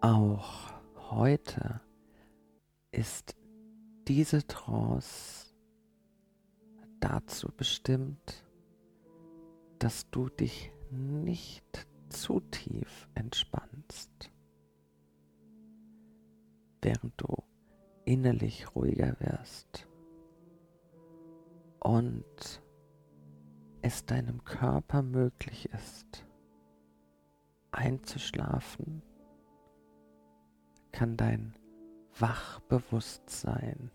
Auch heute ist diese Trance dazu bestimmt, dass du dich nicht zu tief entspannst, während du innerlich ruhiger wirst und es deinem Körper möglich ist, einzuschlafen, kann dein Wachbewusstsein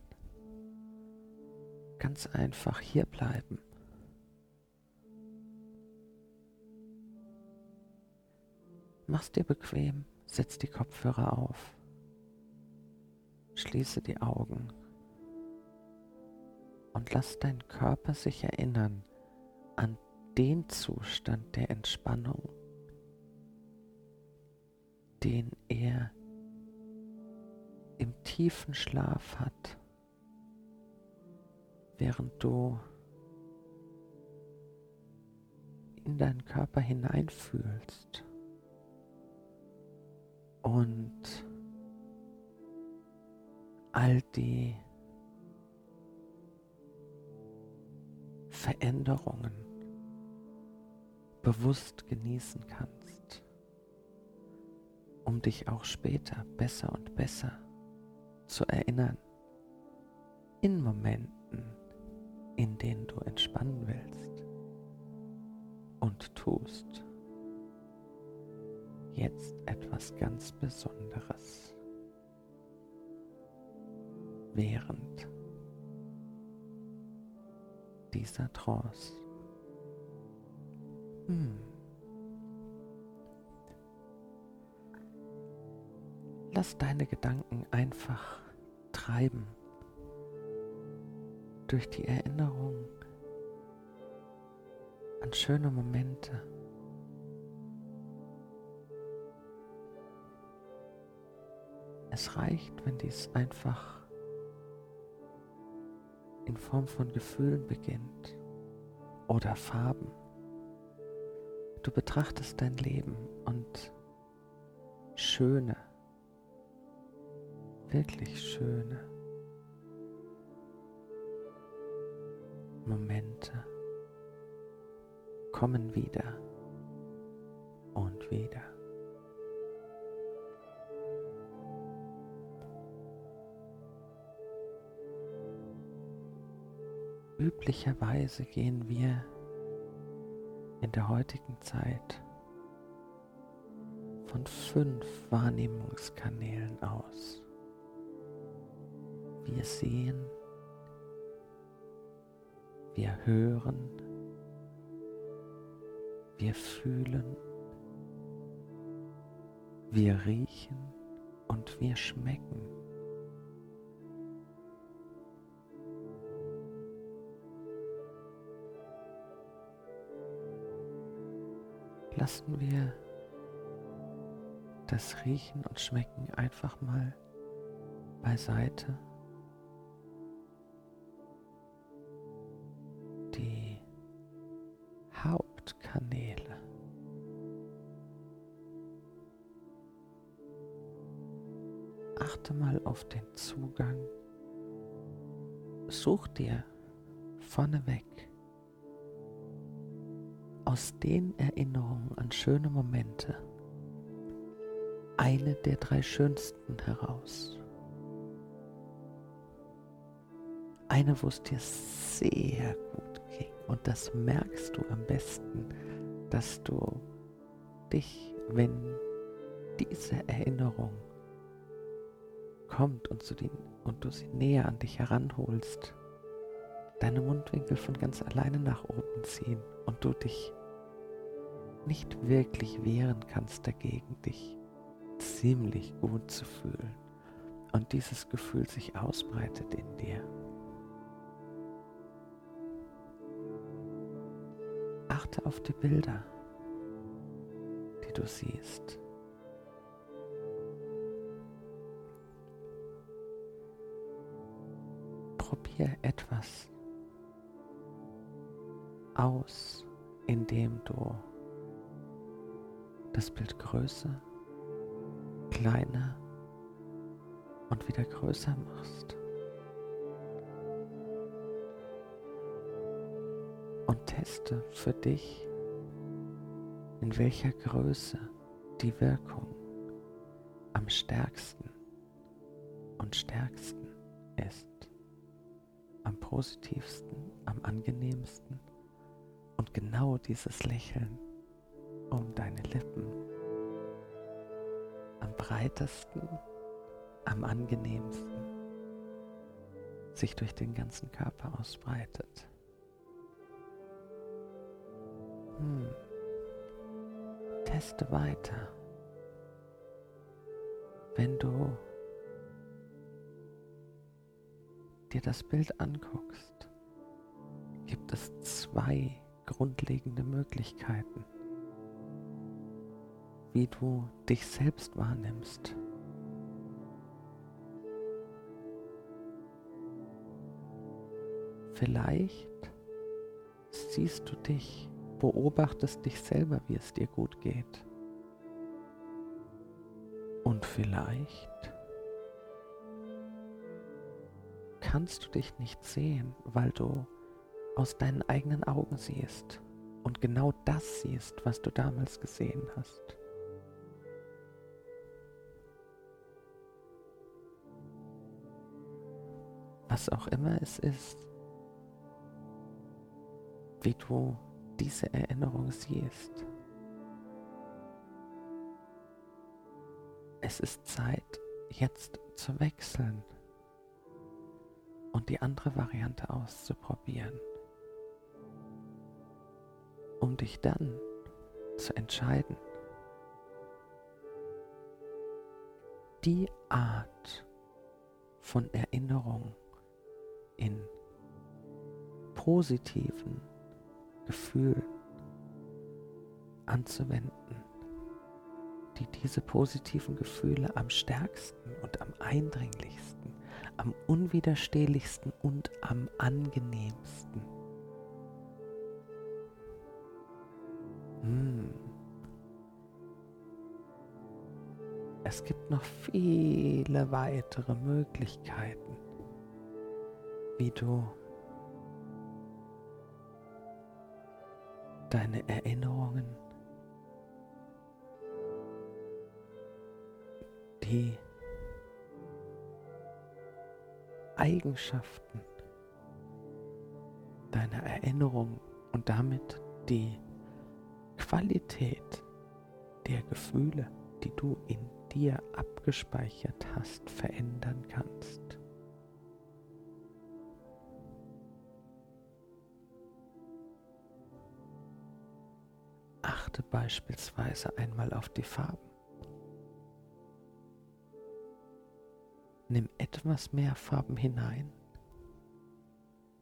ganz einfach hier bleiben. Mach's dir bequem, setz die Kopfhörer auf, schließe die Augen und lass deinen Körper sich erinnern an den Zustand der Entspannung, den er im tiefen Schlaf hat, während du in deinen Körper hineinfühlst und all die Veränderungen bewusst genießen kannst, um dich auch später besser und besser zu erinnern, in Momenten, in denen du entspannen willst und tust, jetzt etwas ganz Besonderes, während dieser Trance. Hm. Lass deine Gedanken einfach treiben durch die Erinnerung an schöne Momente. Es reicht, wenn dies einfach in Form von Gefühlen beginnt oder Farben. Du betrachtest dein Leben und schöne, wirklich schöne Momente kommen wieder und wieder. Üblicherweise gehen wir in der heutigen Zeit von fünf Wahrnehmungskanälen aus. Wir sehen, wir hören, wir fühlen, wir riechen und wir schmecken. lassen wir das Riechen und Schmecken einfach mal beiseite. Hauptkanäle. Achte mal auf den Zugang. Such dir vorneweg aus den Erinnerungen an schöne Momente eine der drei schönsten heraus. Eine, wo es dir sehr gut ging. Und das merkst du am besten, dass du dich, wenn diese Erinnerung kommt und, zu den, und du sie näher an dich heranholst, deine Mundwinkel von ganz alleine nach oben ziehen und du dich nicht wirklich wehren kannst dagegen, dich ziemlich gut zu fühlen und dieses Gefühl sich ausbreitet in dir. Achte auf die Bilder, die du siehst. Probier etwas aus, indem du das Bild größer, kleiner und wieder größer machst. Teste für dich, in welcher Größe die Wirkung am stärksten und stärksten ist, am positivsten, am angenehmsten und genau dieses Lächeln um deine Lippen am breitesten, am angenehmsten sich durch den ganzen Körper ausbreitet. Hm. Teste weiter. Wenn du dir das Bild anguckst, gibt es zwei grundlegende Möglichkeiten, wie du dich selbst wahrnimmst. Vielleicht siehst du dich, beobachtest dich selber, wie es dir gut geht. Und vielleicht kannst du dich nicht sehen, weil du aus deinen eigenen Augen siehst und genau das siehst, was du damals gesehen hast. Was auch immer es ist, wie du diese Erinnerung siehst. Es ist Zeit, jetzt zu wechseln und die andere Variante auszuprobieren, um dich dann zu entscheiden, die Art von Erinnerung in positiven Gefühlen anzuwenden, die diese positiven Gefühle am stärksten und am eindringlichsten am unwiderstehlichsten und am angenehmsten. Hm. Es gibt noch viele weitere Möglichkeiten, wie du deine Erinnerungen, die Eigenschaften deiner Erinnerung und damit die Qualität der Gefühle, die du in dir abgespeichert hast, verändern kannst. Achte beispielsweise einmal auf die Farben. Nimm etwas mehr Farben hinein.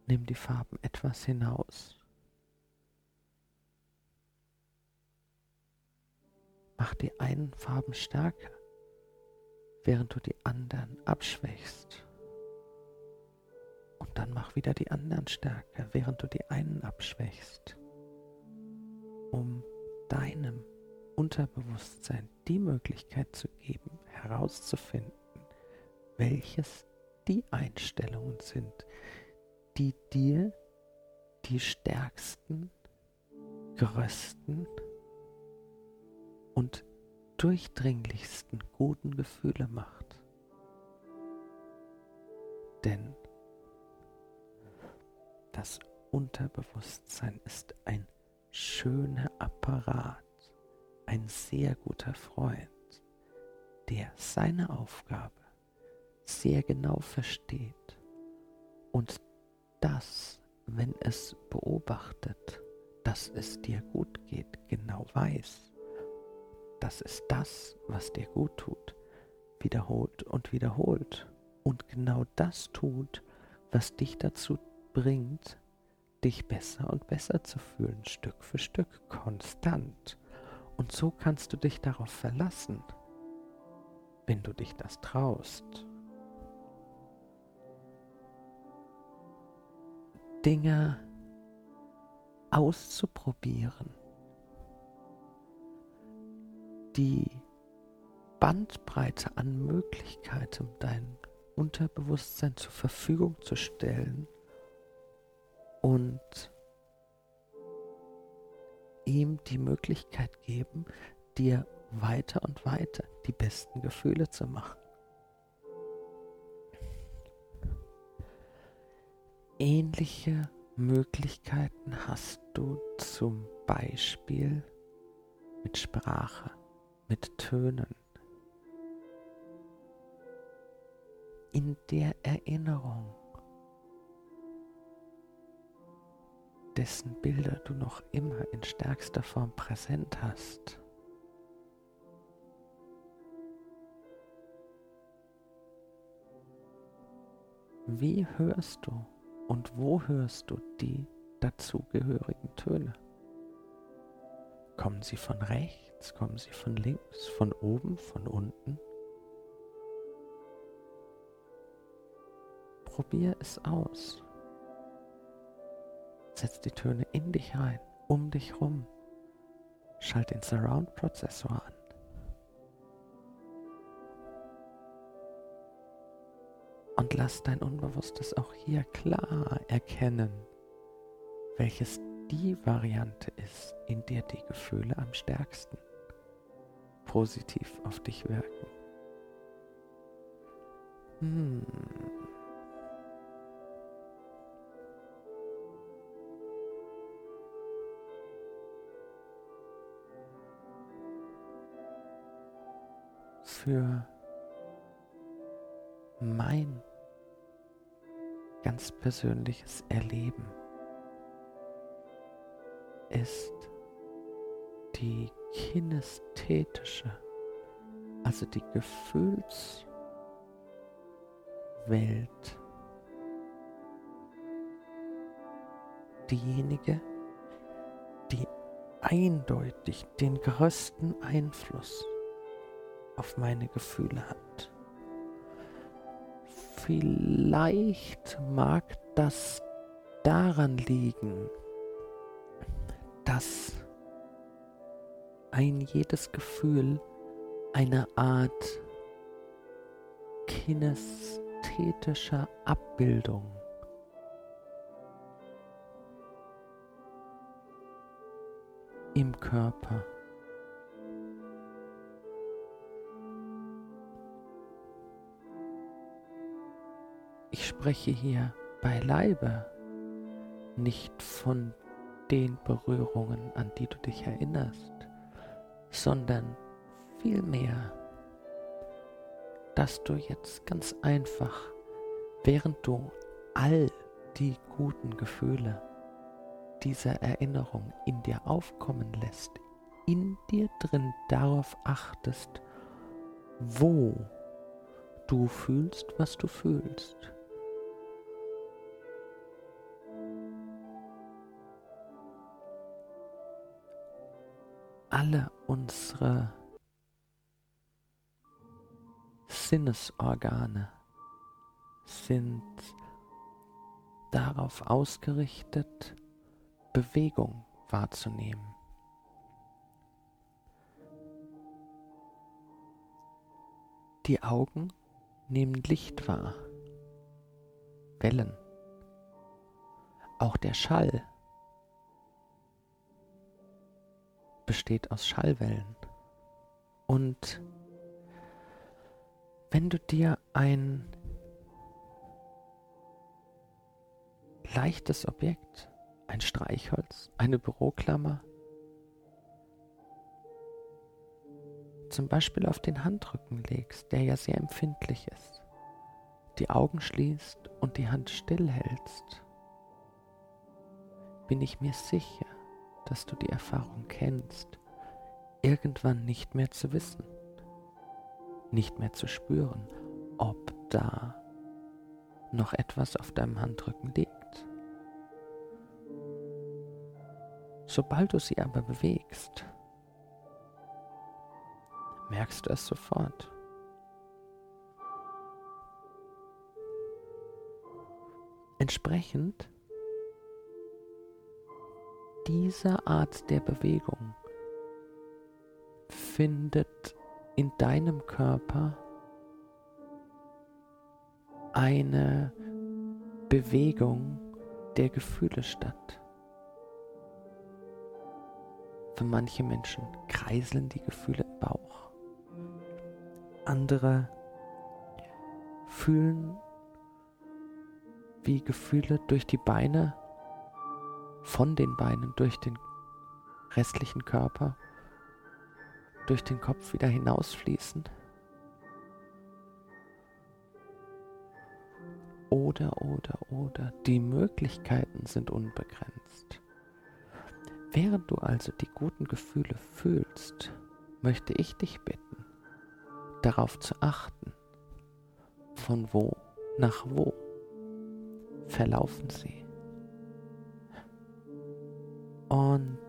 Nimm die Farben etwas hinaus. Mach die einen Farben stärker, während du die anderen abschwächst. Und dann mach wieder die anderen stärker, während du die einen abschwächst, um deinem Unterbewusstsein die Möglichkeit zu geben, herauszufinden, welches die Einstellungen sind, die dir die stärksten, größten und durchdringlichsten guten Gefühle macht. Denn das Unterbewusstsein ist ein schöner Apparat, ein sehr guter Freund, der seine Aufgabe sehr genau versteht und das, wenn es beobachtet, dass es dir gut geht, genau weiß, dass es das, was dir gut tut, wiederholt und wiederholt und genau das tut, was dich dazu bringt, dich besser und besser zu fühlen, Stück für Stück, konstant. Und so kannst du dich darauf verlassen, wenn du dich das traust. Dinge auszuprobieren, die Bandbreite an Möglichkeiten dein Unterbewusstsein zur Verfügung zu stellen und ihm die Möglichkeit geben, dir weiter und weiter die besten Gefühle zu machen. Ähnliche Möglichkeiten hast du zum Beispiel mit Sprache, mit Tönen, in der Erinnerung, dessen Bilder du noch immer in stärkster Form präsent hast. Wie hörst du und wo hörst du die dazugehörigen Töne? Kommen sie von rechts, kommen sie von links, von oben, von unten? Probier es aus. Setz die Töne in dich rein, um dich rum. Schalt den Surround-Prozessor an. Und lass dein Unbewusstes auch hier klar erkennen, welches die Variante ist, in der die Gefühle am stärksten positiv auf dich wirken. Hm. Für mein ganz persönliches Erleben ist die kinästhetische, also die Gefühlswelt, diejenige, die eindeutig den größten Einfluss auf meine Gefühle hat. Vielleicht mag das daran liegen, dass ein jedes Gefühl eine Art kinästhetischer Abbildung im Körper spreche hier beileibe nicht von den Berührungen, an die du dich erinnerst, sondern vielmehr, dass du jetzt ganz einfach, während du all die guten Gefühle dieser Erinnerung in dir aufkommen lässt, in dir drin darauf achtest, wo du fühlst, was du fühlst. Alle unsere Sinnesorgane sind darauf ausgerichtet, Bewegung wahrzunehmen. Die Augen nehmen Licht wahr, Wellen, auch der Schall besteht aus Schallwellen. Und wenn du dir ein leichtes Objekt, ein Streichholz, eine Büroklammer, zum Beispiel auf den Handrücken legst, der ja sehr empfindlich ist, die Augen schließt und die Hand stillhältst, bin ich mir sicher, dass du die Erfahrung kennst, irgendwann nicht mehr zu wissen, nicht mehr zu spüren, ob da noch etwas auf deinem Handrücken liegt. Sobald du sie aber bewegst, merkst du es sofort. Entsprechend diese Art der Bewegung findet in deinem Körper eine Bewegung der Gefühle statt. Für manche Menschen kreiseln die Gefühle im Bauch. Andere fühlen, wie Gefühle durch die Beine, von den Beinen durch den restlichen Körper, durch den Kopf wieder hinausfließen. Oder, oder, oder, die Möglichkeiten sind unbegrenzt. Während du also die guten Gefühle fühlst, möchte ich dich bitten, darauf zu achten, von wo nach wo verlaufen sie. Und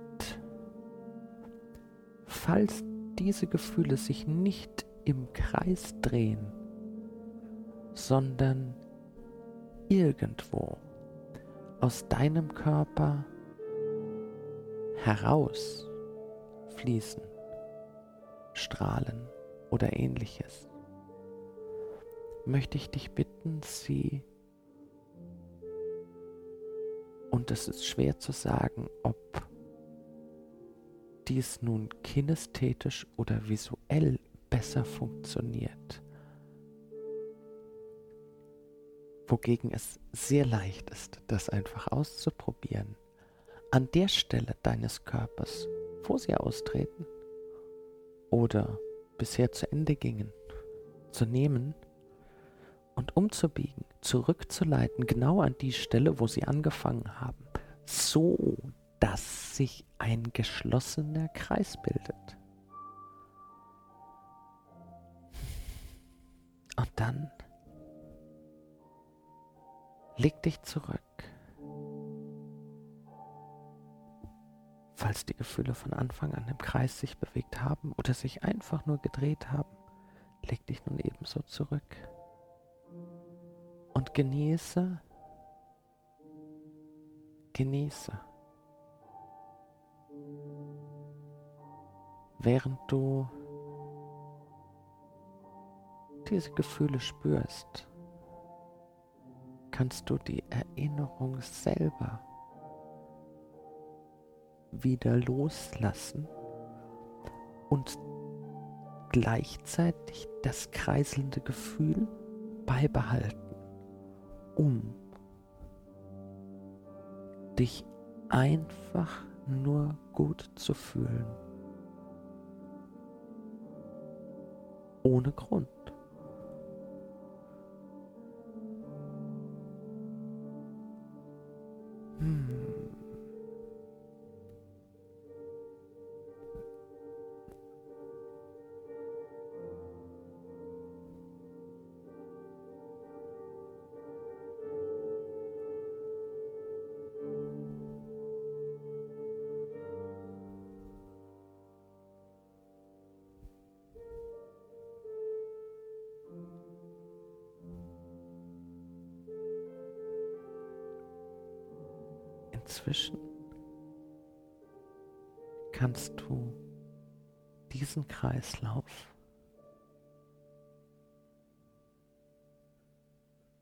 falls diese Gefühle sich nicht im Kreis drehen, sondern irgendwo aus deinem Körper heraus fließen, strahlen oder ähnliches, möchte ich dich bitten, sie, und es ist schwer zu sagen, ob dies nun kinästhetisch oder visuell besser funktioniert, wogegen es sehr leicht ist, das einfach auszuprobieren, an der Stelle deines Körpers, wo sie austreten oder bisher zu Ende gingen, zu nehmen und umzubiegen, zurückzuleiten, genau an die Stelle, wo sie angefangen haben, so dass sich ein geschlossener Kreis bildet. Und dann leg dich zurück. Falls die Gefühle von Anfang an im Kreis sich bewegt haben oder sich einfach nur gedreht haben, leg dich nun ebenso zurück und genieße, genieße. Während du diese Gefühle spürst, kannst du die Erinnerung selber wieder loslassen und gleichzeitig das kreiselnde Gefühl beibehalten, um dich einfach nur gut zu fühlen. ohne Grund. Inzwischen kannst du diesen Kreislauf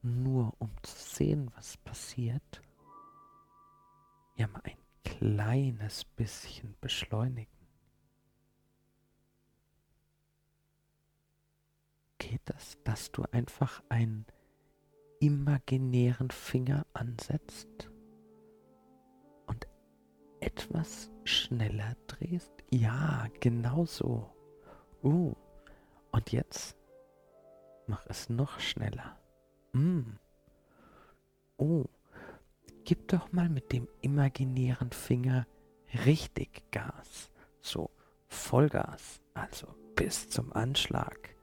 nur um zu sehen, was passiert, ja mal ein kleines bisschen beschleunigen. Geht das, dass du einfach einen imaginären Finger ansetzt etwas schneller drehst? Ja, genau so. Uh, und jetzt mach es noch schneller. Mm. Oh, gib doch mal mit dem imaginären Finger richtig Gas. So, Vollgas, also bis zum Anschlag.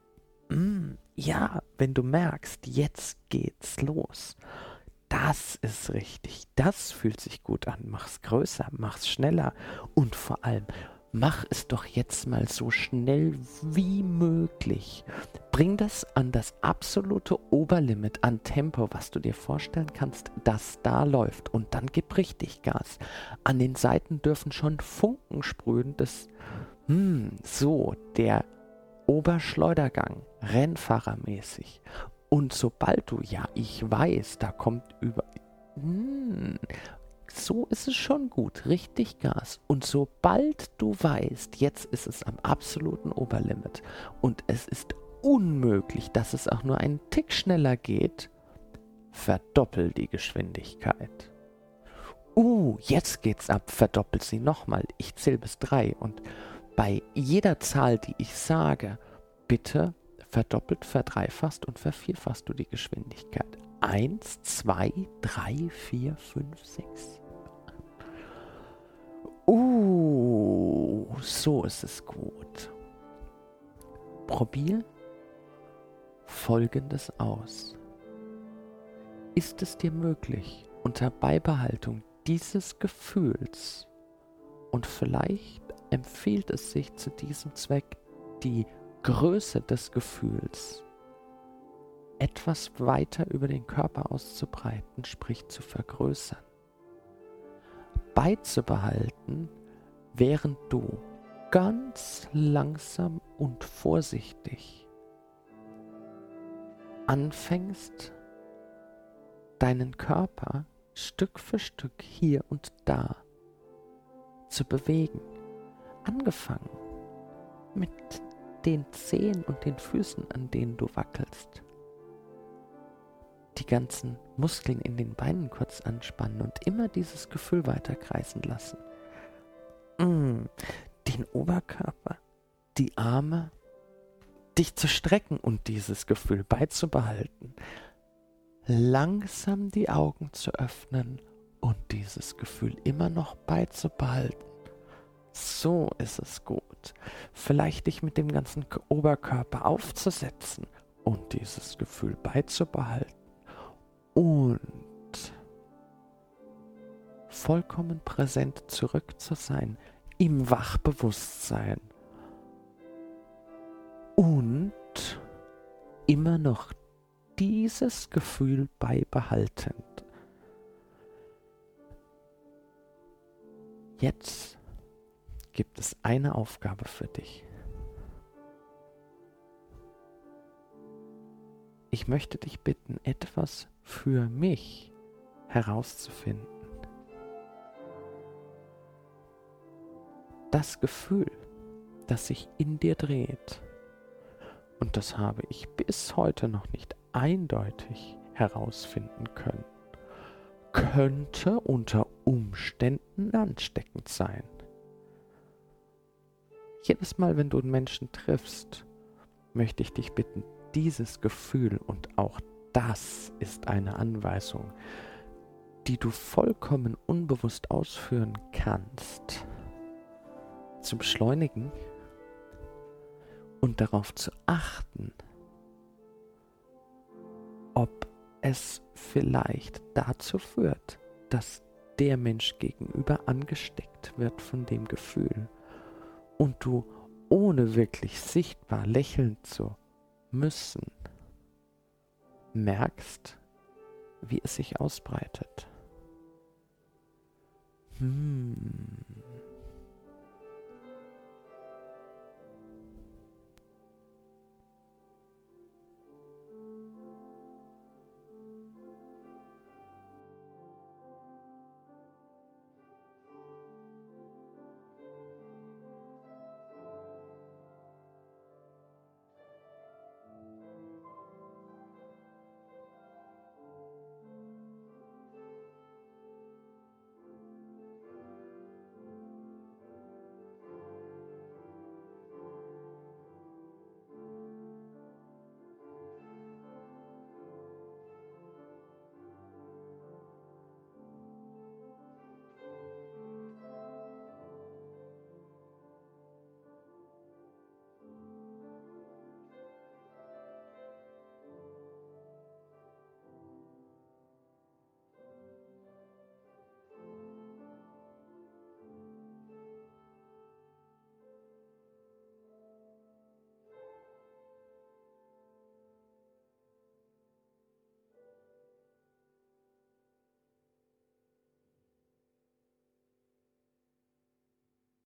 Mm, ja, wenn du merkst, jetzt geht's los. Das ist richtig. Das fühlt sich gut an. Mach's größer, mach's schneller und vor allem mach es doch jetzt mal so schnell wie möglich. Bring das an das absolute Oberlimit an Tempo, was du dir vorstellen kannst, das da läuft. Und dann gib richtig Gas. An den Seiten dürfen schon Funken sprühen, das, hm, so, der Oberschleudergang, Rennfahrermäßig. Und sobald du, ja, ich weiß, da kommt über. Hm, so ist es schon gut, richtig Gas. Und sobald du weißt, jetzt ist es am absoluten Oberlimit und es ist unmöglich, dass es auch nur einen Tick schneller geht, verdoppel die Geschwindigkeit. Uh, jetzt geht's ab, verdoppel sie nochmal. Ich zähle bis drei und bei jeder Zahl, die ich sage, bitte verdoppelt, verdreifachst und vervierfachst du die Geschwindigkeit. Eins, zwei, drei, vier, fünf, sechs. Uh, so ist es gut. Probier Folgendes aus. Ist es dir möglich, unter Beibehaltung dieses Gefühls und vielleicht empfiehlt es sich zu diesem Zweck die Größe des Gefühls etwas weiter über den Körper auszubreiten, sprich zu vergrößern, beizubehalten, während du ganz langsam und vorsichtig anfängst, deinen Körper Stück für Stück hier und da zu bewegen. Angefangen mit den Zehen und den Füßen, an denen du wackelst. Die ganzen Muskeln in den Beinen kurz anspannen und immer dieses Gefühl weiterkreisen lassen. Mm, den Oberkörper, die Arme, dich zu strecken und dieses Gefühl beizubehalten. Langsam die Augen zu öffnen und dieses Gefühl immer noch beizubehalten. So ist es gut. Vielleicht dich mit dem ganzen Oberkörper aufzusetzen und dieses Gefühl beizubehalten. Und vollkommen präsent zurück zu sein im Wachbewusstsein. Und immer noch dieses Gefühl beibehaltend. Jetzt gibt es eine Aufgabe für dich. Ich möchte dich bitten, etwas für mich herauszufinden. Das Gefühl, das sich in dir dreht, und das habe ich bis heute noch nicht eindeutig herausfinden können, könnte unter Umständen ansteckend sein. Jedes Mal, wenn du einen Menschen triffst, möchte ich dich bitten, dieses Gefühl und auch das ist eine Anweisung, die du vollkommen unbewusst ausführen kannst, zu beschleunigen und darauf zu achten, ob es vielleicht dazu führt, dass der Mensch gegenüber angesteckt wird von dem Gefühl und du ohne wirklich sichtbar lächeln zu müssen, merkst, wie es sich ausbreitet. Hmm.